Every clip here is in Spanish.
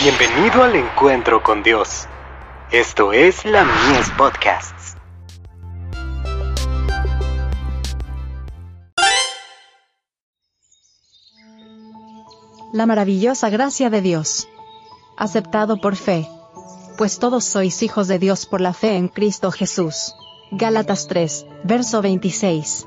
Bienvenido al encuentro con Dios. Esto es la Mies Podcasts. La maravillosa gracia de Dios. Aceptado por fe. Pues todos sois hijos de Dios por la fe en Cristo Jesús. Gálatas 3, verso 26.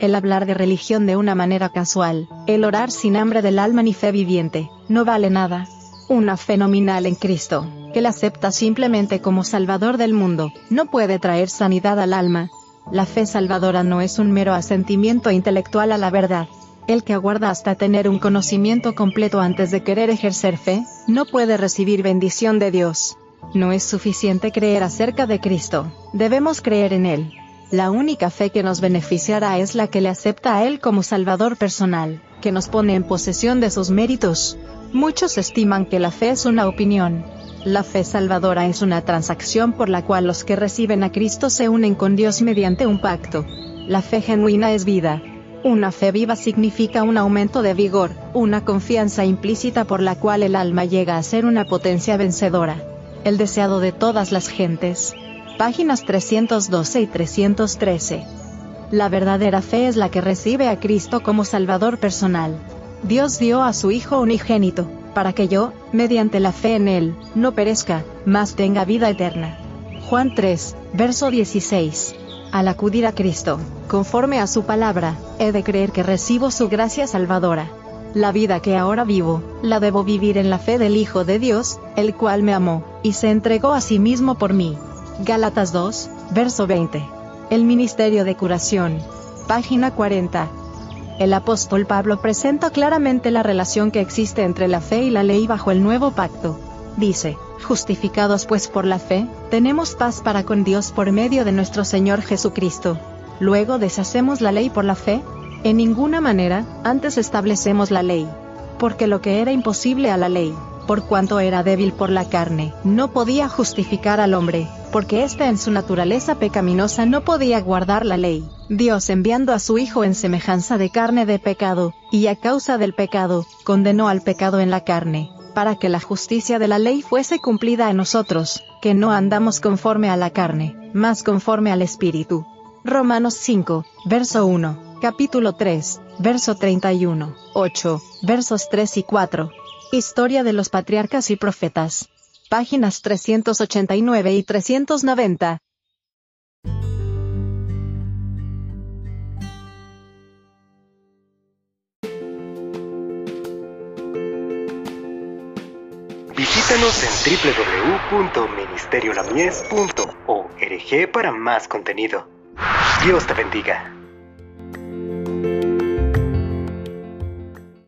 El hablar de religión de una manera casual, el orar sin hambre del alma ni fe viviente, no vale nada, una fenomenal en Cristo, que la acepta simplemente como Salvador del mundo, no puede traer sanidad al alma. La fe salvadora no es un mero asentimiento intelectual a la verdad. El que aguarda hasta tener un conocimiento completo antes de querer ejercer fe, no puede recibir bendición de Dios. No es suficiente creer acerca de Cristo, debemos creer en Él. La única fe que nos beneficiará es la que le acepta a Él como Salvador personal, que nos pone en posesión de sus méritos, Muchos estiman que la fe es una opinión. La fe salvadora es una transacción por la cual los que reciben a Cristo se unen con Dios mediante un pacto. La fe genuina es vida. Una fe viva significa un aumento de vigor, una confianza implícita por la cual el alma llega a ser una potencia vencedora. El deseado de todas las gentes. Páginas 312 y 313. La verdadera fe es la que recibe a Cristo como Salvador personal. Dios dio a su Hijo unigénito, para que yo, mediante la fe en Él, no perezca, mas tenga vida eterna. Juan 3, verso 16. Al acudir a Cristo, conforme a su palabra, he de creer que recibo su gracia salvadora. La vida que ahora vivo, la debo vivir en la fe del Hijo de Dios, el cual me amó, y se entregó a sí mismo por mí. Gálatas 2, verso 20. El Ministerio de Curación. Página 40. El apóstol Pablo presenta claramente la relación que existe entre la fe y la ley bajo el nuevo pacto. Dice, justificados pues por la fe, tenemos paz para con Dios por medio de nuestro Señor Jesucristo. Luego deshacemos la ley por la fe, en ninguna manera, antes establecemos la ley. Porque lo que era imposible a la ley, por cuanto era débil por la carne, no podía justificar al hombre, porque éste en su naturaleza pecaminosa no podía guardar la ley. Dios enviando a su Hijo en semejanza de carne de pecado, y a causa del pecado, condenó al pecado en la carne, para que la justicia de la ley fuese cumplida en nosotros, que no andamos conforme a la carne, mas conforme al Espíritu. Romanos 5, verso 1, capítulo 3, verso 31, 8, versos 3 y 4. Historia de los patriarcas y profetas. Páginas 389 y 390. Visítanos en www.ministeriolamies.org para más contenido. Dios te bendiga.